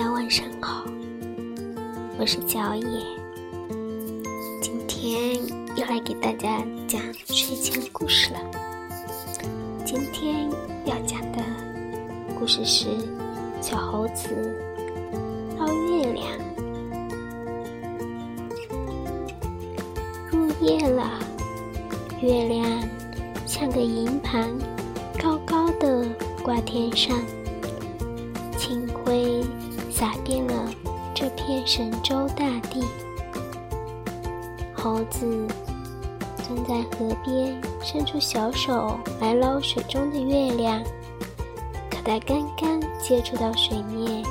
大家晚上好，我是小野，今天又来给大家讲睡前故事了。今天要讲的故事是小猴子捞月亮。入夜了，月亮像个银盘，高高的挂天上。清辉洒遍了这片神州大地。猴子蹲在河边，伸出小手来捞水中的月亮，可它刚刚接触到水面，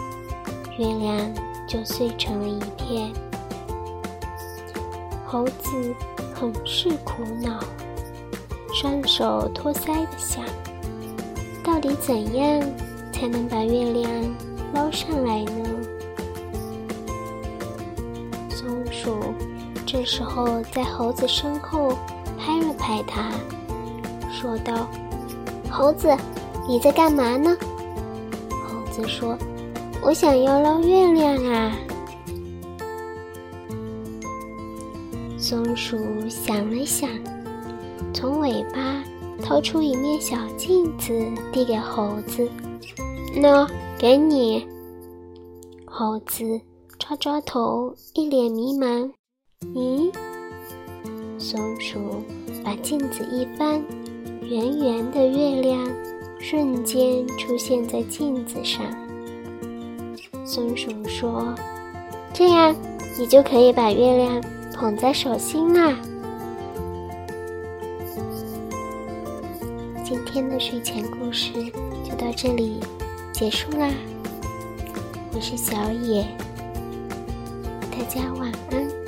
月亮就碎成了一片。猴子很是苦恼，双手托腮的想：到底怎样？才能把月亮捞上来呢？鼠这时候在猴子身后拍了拍它，说道：“猴子，你在干嘛呢？”猴子说：“我想要捞月亮啊。”松鼠想了想，从尾巴掏出一面小镜子，递给猴子。喏，给你。猴子抓抓头，一脸迷茫。咦？松鼠把镜子一翻，圆圆的月亮瞬间出现在镜子上。松鼠说：“这样，你就可以把月亮捧在手心啦。”今天的睡前故事就到这里。结束啦，我是小野，大家晚安。